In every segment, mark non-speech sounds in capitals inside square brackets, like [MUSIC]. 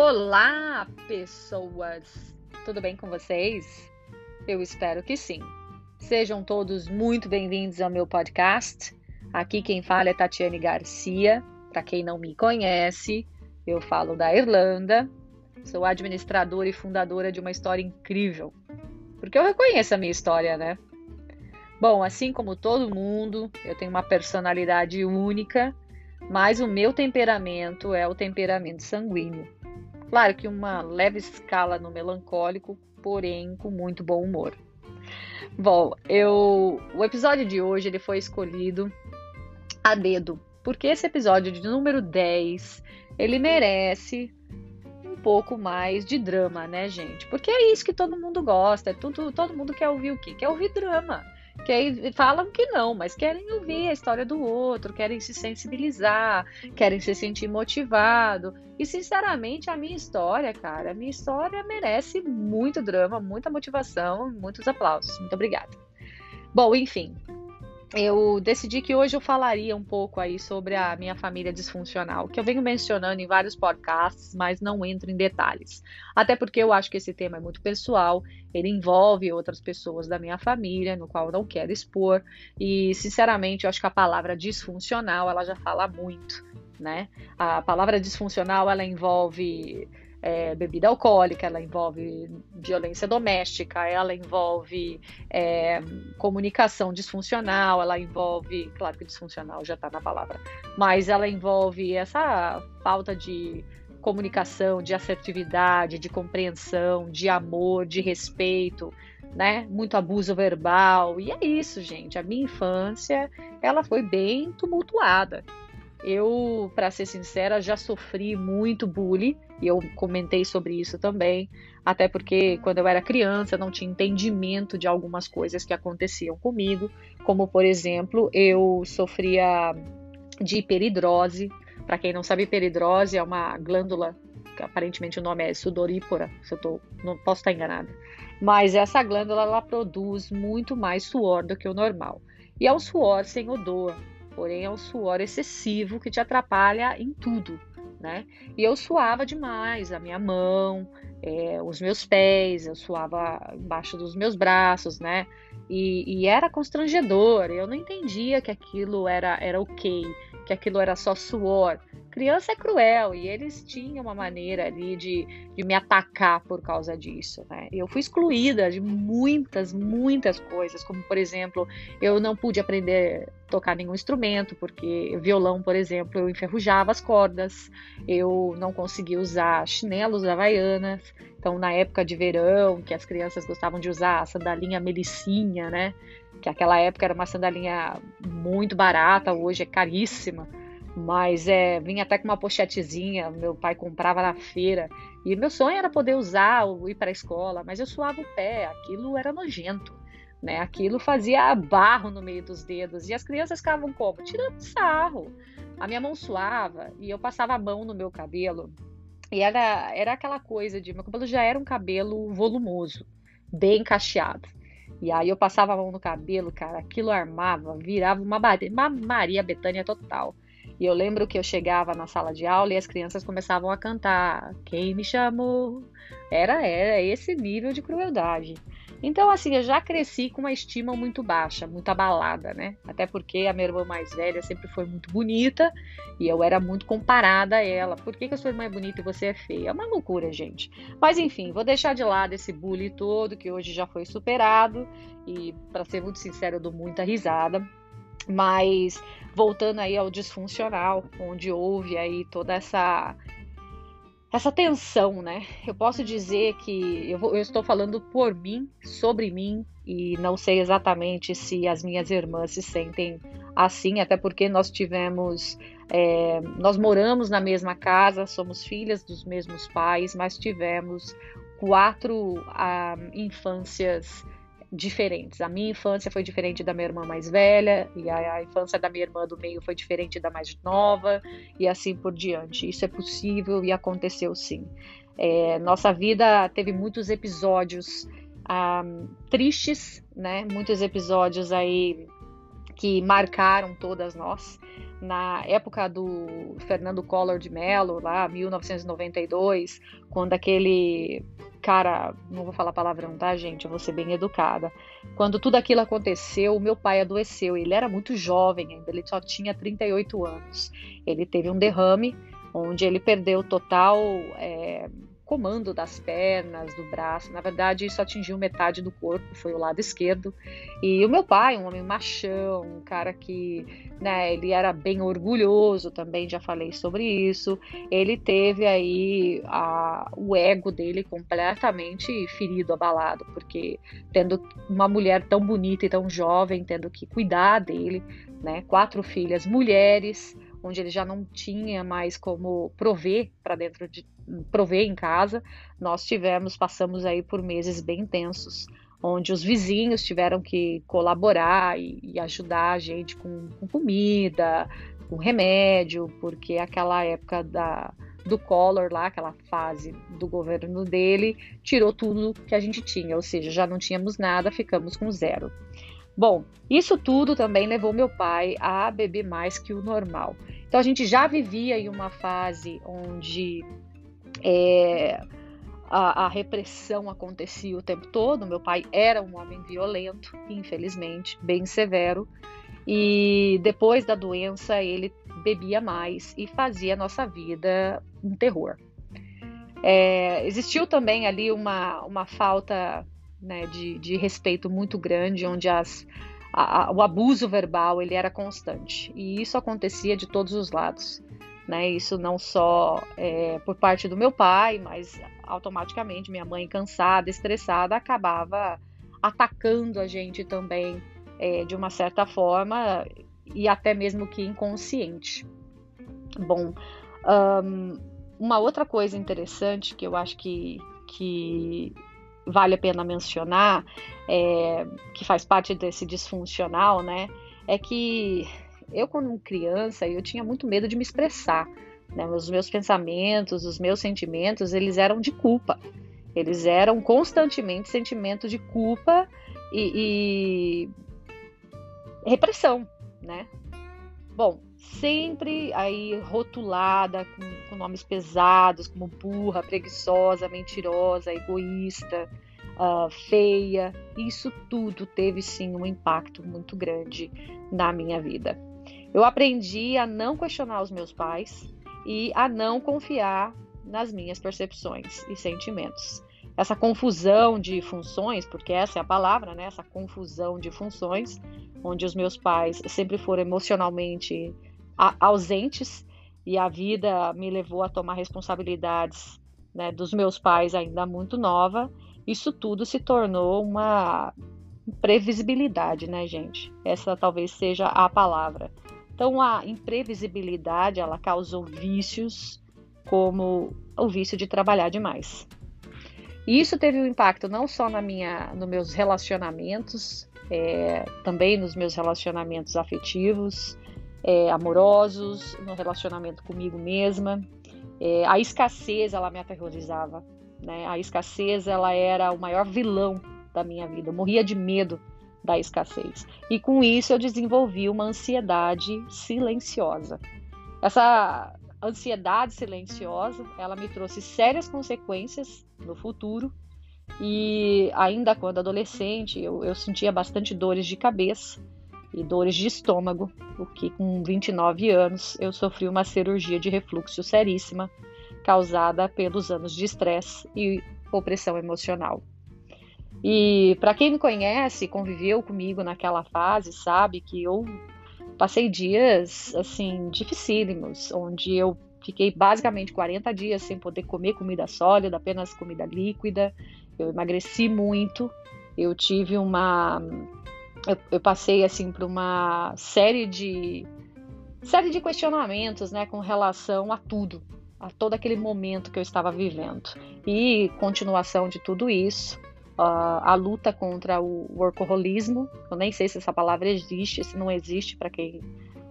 Olá, pessoas! Tudo bem com vocês? Eu espero que sim. Sejam todos muito bem-vindos ao meu podcast. Aqui quem fala é Tatiane Garcia. Para quem não me conhece, eu falo da Irlanda. Sou administradora e fundadora de uma história incrível. Porque eu reconheço a minha história, né? Bom, assim como todo mundo, eu tenho uma personalidade única, mas o meu temperamento é o temperamento sanguíneo. Claro que uma leve escala no melancólico, porém com muito bom humor. Bom, eu o episódio de hoje ele foi escolhido a dedo, porque esse episódio de número 10, ele merece um pouco mais de drama, né, gente? Porque é isso que todo mundo gosta, é tudo, todo mundo quer ouvir o quê? Quer ouvir drama que falam que não, mas querem ouvir a história do outro, querem se sensibilizar, querem se sentir motivado. E sinceramente, a minha história, cara, a minha história merece muito drama, muita motivação, muitos aplausos. Muito obrigada. Bom, enfim, eu decidi que hoje eu falaria um pouco aí sobre a minha família disfuncional, que eu venho mencionando em vários podcasts, mas não entro em detalhes. Até porque eu acho que esse tema é muito pessoal, ele envolve outras pessoas da minha família, no qual eu não quero expor, e sinceramente eu acho que a palavra disfuncional, ela já fala muito, né? A palavra disfuncional, ela envolve é, bebida alcoólica, ela envolve violência doméstica, ela envolve é, comunicação disfuncional, ela envolve, claro que disfuncional já está na palavra, mas ela envolve essa falta de comunicação, de assertividade, de compreensão, de amor, de respeito, né? Muito abuso verbal. E é isso, gente. A minha infância, ela foi bem tumultuada. Eu, para ser sincera, já sofri muito bullying e eu comentei sobre isso também, até porque quando eu era criança não tinha entendimento de algumas coisas que aconteciam comigo, como por exemplo, eu sofria de hiperidrose. Para quem não sabe, hiperidrose é uma glândula que aparentemente o nome é sudorípora, se eu tô, não posso estar enganada. Mas essa glândula ela produz muito mais suor do que o normal. E é um suor sem odor, porém é um suor excessivo que te atrapalha em tudo, né? E eu suava demais a minha mão, é, os meus pés, eu suava embaixo dos meus braços, né? E, e, era constrangedor, eu não entendia que aquilo era, era ok, que aquilo era só suor. Criança é cruel e eles tinham uma maneira ali de, de me atacar por causa disso, né? Eu fui excluída de muitas, muitas coisas, como por exemplo, eu não pude aprender a tocar nenhum instrumento, porque violão, por exemplo, eu enferrujava as cordas, eu não conseguia usar chinelos havaianas, então na época de verão, que as crianças gostavam de usar a sandalinha melicinha, né? que aquela época era uma sandalinha muito barata, hoje é caríssima, mas é, vinha até com uma pochetezinha, meu pai comprava na feira, e meu sonho era poder usar ir para a escola, mas eu suava o pé, aquilo era nojento, né? Aquilo fazia barro no meio dos dedos, e as crianças ficavam como? Tirando sarro. A minha mão suava, e eu passava a mão no meu cabelo, e era, era aquela coisa de, meu cabelo já era um cabelo volumoso, bem cacheado. E aí eu passava a mão no cabelo, cara, aquilo armava, virava uma, uma Maria Betânia total. E eu lembro que eu chegava na sala de aula e as crianças começavam a cantar Quem me chamou? Era, era esse nível de crueldade. Então, assim, eu já cresci com uma estima muito baixa, muito abalada, né? Até porque a minha irmã mais velha sempre foi muito bonita e eu era muito comparada a ela. Por que, que a sua irmã é bonita e você é feia? É uma loucura, gente. Mas enfim, vou deixar de lado esse bullying todo que hoje já foi superado e, para ser muito sincero, eu dou muita risada. Mas voltando aí ao disfuncional, onde houve aí toda essa essa tensão, né? Eu posso dizer que eu, vou, eu, estou falando por mim, sobre mim, e não sei exatamente se as minhas irmãs se sentem assim, até porque nós tivemos, é, nós moramos na mesma casa, somos filhas dos mesmos pais, mas tivemos quatro ah, infâncias diferentes. A minha infância foi diferente da minha irmã mais velha, e a, a, infância da minha irmã do meio foi diferente da mais nova, e assim por diante. Isso é possível e aconteceu sim. É, nossa vida teve muitos episódios ah, tristes, né? Muitos episódios aí que marcaram todas nós, na época do Fernando Collor de Mello, lá 1992, quando aquele cara, não vou falar palavrão, tá, gente? Eu vou ser bem educada. Quando tudo aquilo aconteceu, meu pai adoeceu. Ele era muito jovem ainda, ele só tinha 38 anos. Ele teve um derrame, onde ele perdeu total é, comando das pernas, do braço. Na verdade, isso atingiu metade do corpo, foi o lado esquerdo. E o meu pai, um homem machão, um cara que, né, ele era bem orgulhoso também, já falei sobre isso. Ele teve aí a, o ego dele completamente ferido, abalado, porque tendo uma mulher tão bonita e tão jovem, tendo que cuidar dele, né, quatro filhas mulheres, onde ele já não tinha mais como prover para dentro de prover em casa, nós tivemos, passamos aí por meses bem intensos, onde os vizinhos tiveram que colaborar e, e ajudar a gente com, com, comida, com remédio, porque aquela época da, do Collor lá, aquela fase do governo dele, tirou tudo que a gente tinha, ou seja, já não tínhamos nada, ficamos com zero. Bom, isso tudo também levou meu pai a beber mais que o normal. Então a gente já vivia em uma fase onde é, a, a, repressão acontecia o tempo todo. Meu pai era um homem violento, infelizmente, bem severo. E depois da doença ele bebia mais e fazia a nossa vida um terror. É, existiu também ali uma, uma falta né, de, de respeito muito grande, onde as, a, a, o abuso verbal ele era constante. E isso acontecia de todos os lados. Né? Isso não só é, por parte do meu pai, mas automaticamente minha mãe, cansada, estressada, acabava atacando a gente também é, de uma certa forma e até mesmo que inconsciente. Bom, um, uma outra coisa interessante que eu acho que, que vale a pena mencionar, é, que faz parte desse disfuncional, né? É que eu, quando criança, eu tinha muito medo de me expressar. Né? Os meus pensamentos, os meus sentimentos, eles eram de culpa. Eles eram constantemente sentimentos de culpa e, e repressão, né? Bom, sempre aí rotulada com, com, nomes pesados, como burra, preguiçosa, mentirosa, egoísta, uh, feia. Isso tudo teve sim um impacto muito grande na minha vida. Eu aprendi a não questionar os meus pais e a não confiar nas minhas percepções e sentimentos. Essa confusão de funções, porque essa é a palavra, né? Essa confusão de funções, onde os meus pais sempre foram emocionalmente ausentes e a vida me levou a tomar responsabilidades né, dos meus pais ainda muito nova, isso tudo se tornou uma previsibilidade, né, gente? Essa talvez seja a palavra. Então, a imprevisibilidade ela causou vícios, como o vício de trabalhar demais. E isso teve um impacto não só na minha, nos meus relacionamentos, é, também nos meus relacionamentos afetivos, é, amorosos, no relacionamento comigo mesma. É, a escassez, ela me aterrorizava. Né? A escassez, ela era o maior vilão da minha vida. Eu morria de medo da escassez. E com isso eu desenvolvi uma ansiedade silenciosa. Essa ansiedade silenciosa, ela me trouxe sérias consequências no futuro. E ainda quando adolescente, eu, eu sentia bastante dores de cabeça e dores de estômago, porque com 29 anos eu sofri uma cirurgia de refluxo seríssima causada pelos anos de estresse e opressão emocional. E para quem me conhece, conviveu comigo naquela fase, sabe que eu passei dias assim dificílimos, onde eu fiquei basicamente 40 dias sem poder comer comida sólida, apenas comida líquida. Eu emagreci muito. Eu tive uma eu, eu passei assim por uma série de série de questionamentos, né, com relação a tudo, a todo aquele momento que eu estava vivendo. E continuação de tudo isso, uh, a luta contra o workaholismo. Eu nem sei se essa palavra existe, se não existe para quem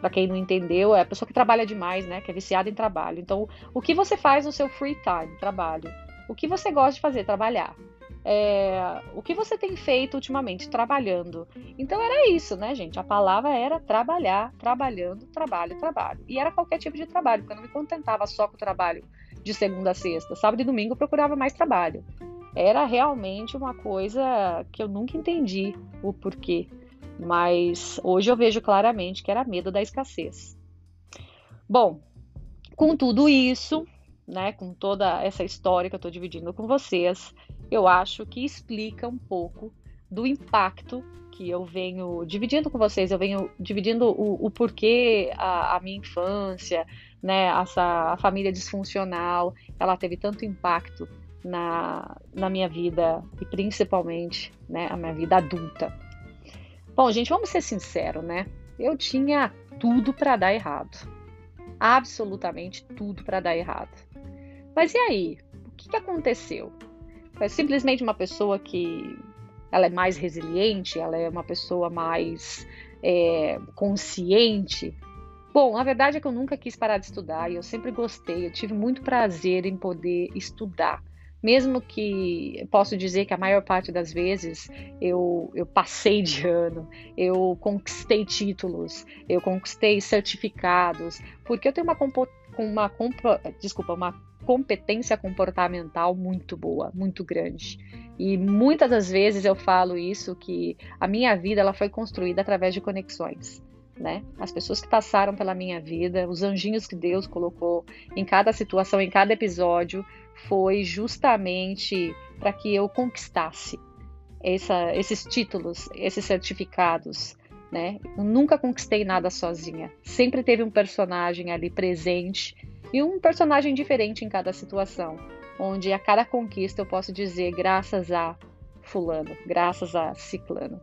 para quem não entendeu, é a pessoa que trabalha demais, né, que é viciada em trabalho. Então, o que você faz no seu free time, trabalho? O que você gosta de fazer, trabalhar. é, o que você tem feito ultimamente trabalhando? Então era isso, né, gente? A palavra era trabalhar, trabalhando, trabalho, trabalho. E era qualquer tipo de trabalho, porque eu não me contentava só com o trabalho de segunda a sexta. Sábado e domingo eu procurava mais trabalho. Era realmente uma coisa que eu nunca entendi o porquê. Mas hoje eu vejo claramente que era medo da escassez. Bom, com tudo isso, né, com toda essa história que eu estou dividindo com vocês, eu acho que explica um pouco do impacto que eu venho dividindo com vocês, eu venho dividindo o, o porquê a, a, minha infância, né, essa a família disfuncional, ela teve tanto impacto na, na minha vida e principalmente, né, a minha vida adulta. Bom, gente, vamos ser sinceros, né? Eu tinha tudo para dar errado, absolutamente tudo para dar errado. Mas e aí? O que, que aconteceu? é simplesmente uma pessoa que ela é mais resiliente, ela é uma pessoa mais é, consciente. Bom, a verdade é que eu nunca quis parar de estudar e eu sempre gostei, eu tive muito prazer em poder estudar. Mesmo que posso dizer que a maior parte das vezes eu, eu passei de ano, eu conquistei títulos, eu conquistei certificados, porque eu tenho uma, uma, desculpa, uma competência comportamental muito boa, muito grande. E muitas das vezes eu falo isso que a minha vida ela foi construída através de conexões. Né? As pessoas que passaram pela minha vida, os anjinhos que Deus colocou em cada situação, em cada episódio, foi justamente para que eu conquistasse essa, esses títulos, esses certificados. Né? Eu nunca conquistei nada sozinha. Sempre teve um personagem ali presente e um personagem diferente em cada situação, onde a cada conquista eu posso dizer graças a fulano, graças a ciclano.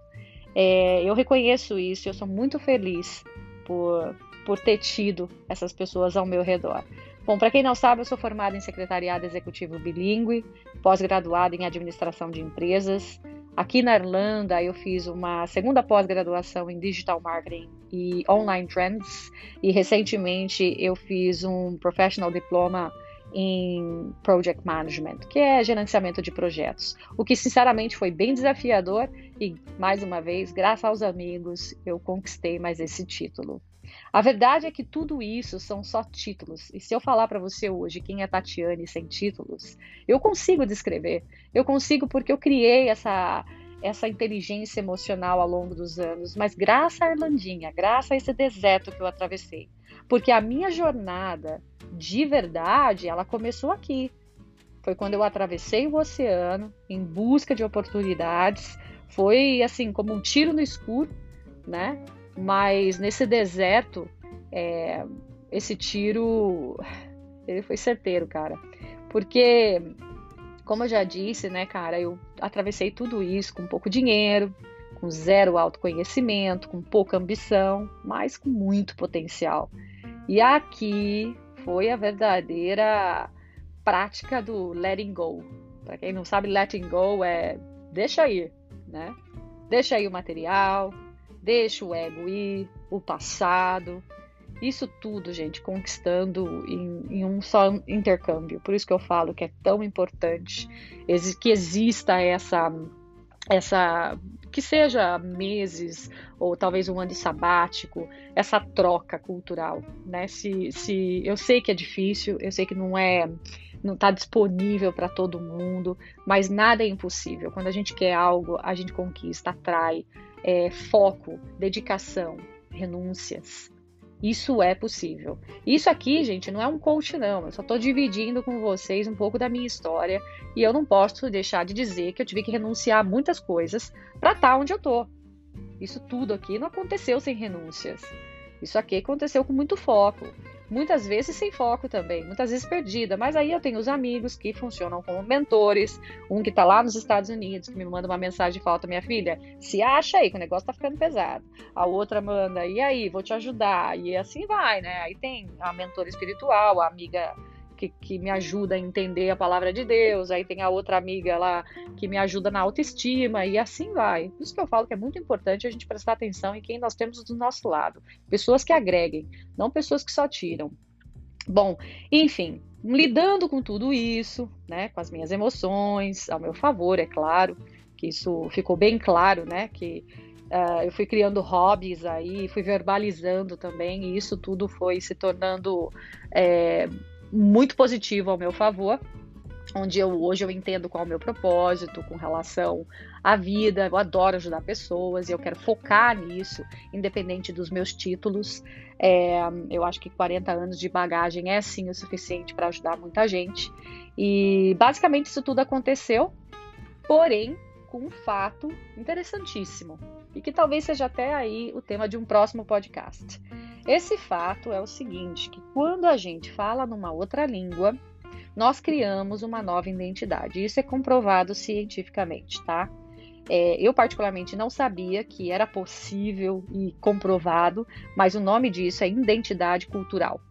É, eu reconheço isso, eu sou muito feliz por, por ter tido essas pessoas ao meu redor. Bom, para quem não sabe, eu sou formada em secretariado executivo bilíngue, pós-graduada em administração de empresas, Aqui na Irlanda, eu fiz uma segunda pós-graduação em Digital Marketing e Online Trends, e recentemente eu fiz um Professional Diploma em Project Management, que é gerenciamento de projetos. O que sinceramente foi bem desafiador e, mais uma vez, graças aos amigos, eu conquistei mais esse título. A verdade é que tudo isso são só títulos. E se eu falar para você hoje quem é Tatiane sem títulos, eu consigo descrever. Eu consigo porque eu criei essa essa inteligência emocional ao longo dos anos, mas graças à Irlandinha, graças a esse deserto que eu atravessei. Porque a minha jornada de verdade, ela começou aqui. Foi quando eu atravessei o oceano em busca de oportunidades. Foi assim, como um tiro no escuro, né? Mas nesse deserto, é, esse tiro, ele foi certeiro, cara. Porque, como eu já disse, né, cara, eu atravessei tudo isso com pouco dinheiro, com zero autoconhecimento, com pouca ambição, mas com muito potencial. E aqui foi a verdadeira prática do letting go. Para quem não sabe, letting go é deixa ir, né? Deixa aí o material, Deixa o ego ir, o passado. Isso tudo, gente, conquistando em, em, um só intercâmbio. Por isso que eu falo que é tão importante que exista essa, essa que seja meses ou talvez um ano sabático, essa troca cultural, né? Se, se eu sei que é difícil, eu sei que não é não está disponível para todo mundo, mas nada é impossível. Quando a gente quer algo, a gente conquista, atrai, é, foco, dedicação, renúncias. Isso é possível. Isso aqui, gente, não é um coach, não. Eu só estou dividindo com vocês um pouco da minha história e eu não posso deixar de dizer que eu tive que renunciar a muitas coisas para estar tá onde eu estou. Isso tudo aqui não aconteceu sem renúncias. Isso aqui aconteceu com muito foco muitas vezes sem foco também, muitas vezes perdida. Mas aí eu tenho os amigos que funcionam como mentores, um que está lá nos Estados Unidos, que me manda uma mensagem e fala: minha filha, se acha aí que o negócio está ficando pesado. A outra manda, e aí, vou te ajudar. E assim vai, né? Aí tem a mentora espiritual, a amiga que, que, me ajuda a entender a palavra de Deus, aí tem a outra amiga lá que me ajuda na autoestima, e assim vai. Por isso que eu falo que é muito importante a gente prestar atenção em quem nós temos do nosso lado. Pessoas que agreguem, não pessoas que só tiram. Bom, enfim, lidando com tudo isso, né, com as minhas emoções, ao meu favor, é claro, que isso ficou bem claro, né, que uh, eu fui criando hobbies aí, fui verbalizando também, e isso tudo foi se tornando é, muito positivo ao meu favor onde eu hoje eu entendo qual é o meu propósito com relação à vida. Eu adoro ajudar pessoas e eu quero focar nisso, independente dos meus títulos. É, eu acho que 40 anos de bagagem é sim o suficiente para ajudar muita gente. E basicamente isso tudo aconteceu, porém com um fato interessantíssimo e que talvez seja até aí o tema de um próximo podcast. Esse fato é o seguinte, que quando a gente fala numa outra língua, nós criamos uma nova identidade. Isso é comprovado cientificamente, tá? É, eu, particularmente, não sabia que era possível e comprovado, mas o nome disso é identidade cultural.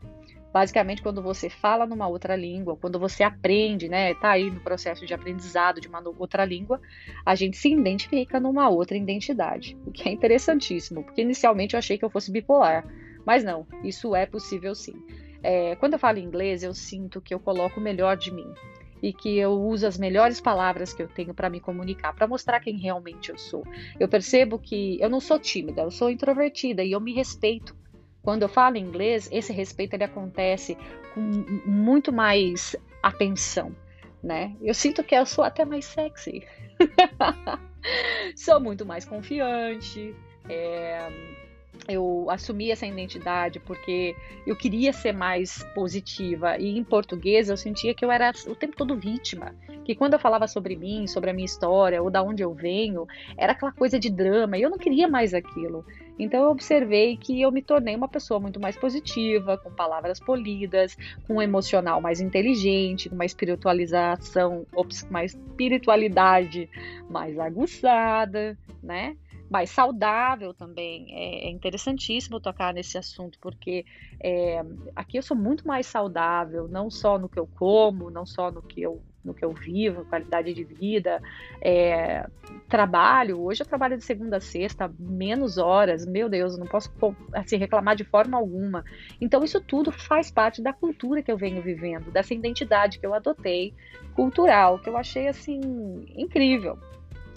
Basicamente, quando você fala numa outra língua, quando você aprende, né, tá aí no processo de aprendizado de uma outra língua, a gente se identifica numa outra identidade, o que é interessantíssimo, porque inicialmente eu achei que eu fosse bipolar, mas não, isso é possível sim. É, quando eu falo inglês, eu sinto que eu coloco o melhor de mim e que eu uso as melhores palavras que eu tenho para me comunicar, para mostrar quem realmente eu sou. Eu percebo que eu não sou tímida, eu sou introvertida e eu me respeito. Quando eu falo inglês, esse respeito ele acontece com muito mais atenção, né? Eu sinto que eu sou até mais sexy. [LAUGHS] sou muito mais confiante. É, eu assumi essa identidade porque eu queria ser mais positiva e em português eu sentia que eu era o tempo todo vítima, que quando eu falava sobre mim, sobre a minha história ou da onde eu venho, era aquela coisa de drama e eu não queria mais aquilo. Então eu observei que eu me tornei uma pessoa muito mais positiva, com palavras polidas, com um emocional mais inteligente, com uma espiritualização, uma espiritualidade mais aguçada, né? Mais saudável também. É, é interessantíssimo tocar nesse assunto, porque é, aqui eu sou muito mais saudável, não só no que eu como, não só no que eu, no que eu vivo, qualidade de vida, é, trabalho. Hoje eu trabalho de segunda a sexta, menos horas, meu Deus, eu não posso assim, reclamar de forma alguma. Então, isso tudo faz parte da cultura que eu venho vivendo, dessa identidade que eu adotei, cultural, que eu achei assim incrível.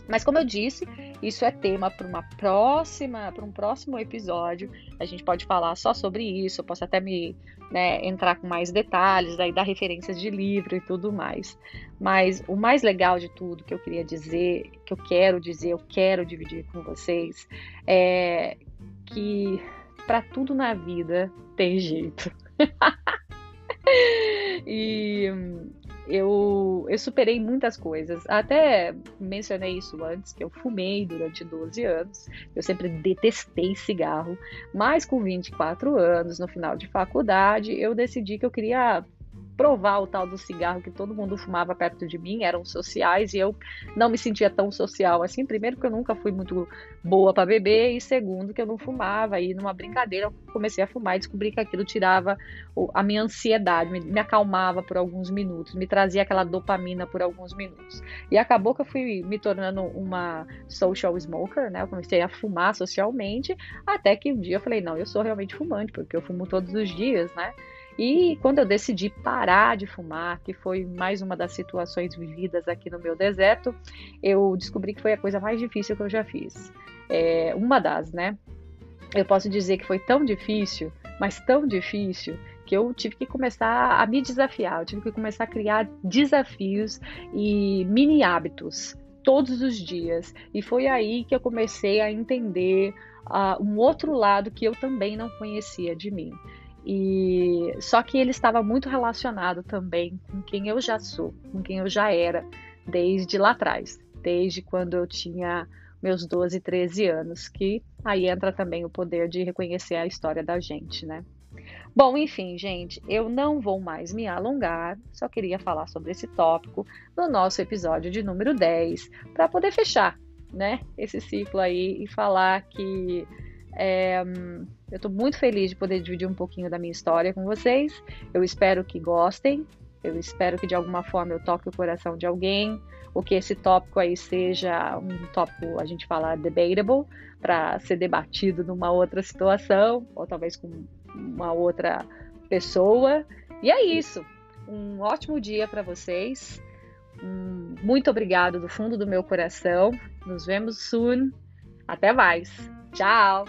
Mas como eu disse, isso é tema para uma próxima, para um próximo episódio. A gente pode falar só sobre isso. Eu posso até me né, entrar com mais detalhes, daí dar referências de livro e tudo mais. Mas o mais legal de tudo que eu queria dizer, que eu quero dizer, eu quero dividir com vocês, é que para tudo na vida tem jeito. [LAUGHS] e eu, eu superei muitas coisas. Até mencionei isso antes, que eu fumei durante 12 anos. Eu sempre detestei cigarro. Mas com 24 anos, no final de faculdade, eu decidi que eu queria provar o tal do cigarro que todo mundo fumava perto de mim, eram sociais e eu não me sentia tão social assim. Primeiro, porque eu nunca fui muito boa para beber, e segundo, que eu não fumava. E numa brincadeira, eu comecei a fumar e descobri que aquilo tirava a minha ansiedade, me, me acalmava por alguns minutos, me trazia aquela dopamina por alguns minutos. E acabou que eu fui me tornando uma social smoker, né? Eu comecei a fumar socialmente, até que um dia eu falei: não, eu sou realmente fumante, porque eu fumo todos os dias, né? E quando eu decidi parar de fumar, que foi mais uma das situações vividas aqui no meu deserto, eu descobri que foi a coisa mais difícil que eu já fiz. É, uma das, né? Eu posso dizer que foi tão difícil, mas tão difícil, que eu tive que começar a me desafiar, eu tive que começar a criar desafios e mini hábitos todos os dias. E foi aí que eu comecei a entender uh, um outro lado que eu também não conhecia de mim. E só que ele estava muito relacionado também com quem eu já sou, com quem eu já era desde lá atrás, desde quando eu tinha meus 12, 13 anos, que aí entra também o poder de reconhecer a história da gente, né? Bom, enfim, gente, eu não vou mais me alongar, só queria falar sobre esse tópico no nosso episódio de número 10, para poder fechar, né, esse ciclo aí e falar que é, eu estou muito feliz de poder dividir um pouquinho da minha história com vocês. Eu espero que gostem. Eu espero que de alguma forma eu toque o coração de alguém, ou que esse tópico aí seja um tópico, a gente fala debatable, para ser debatido numa outra situação, ou talvez com uma outra pessoa. E é isso. um ótimo dia para vocês. Muito obrigado do fundo do meu coração. Nos vemos soon. Até mais. Tchau!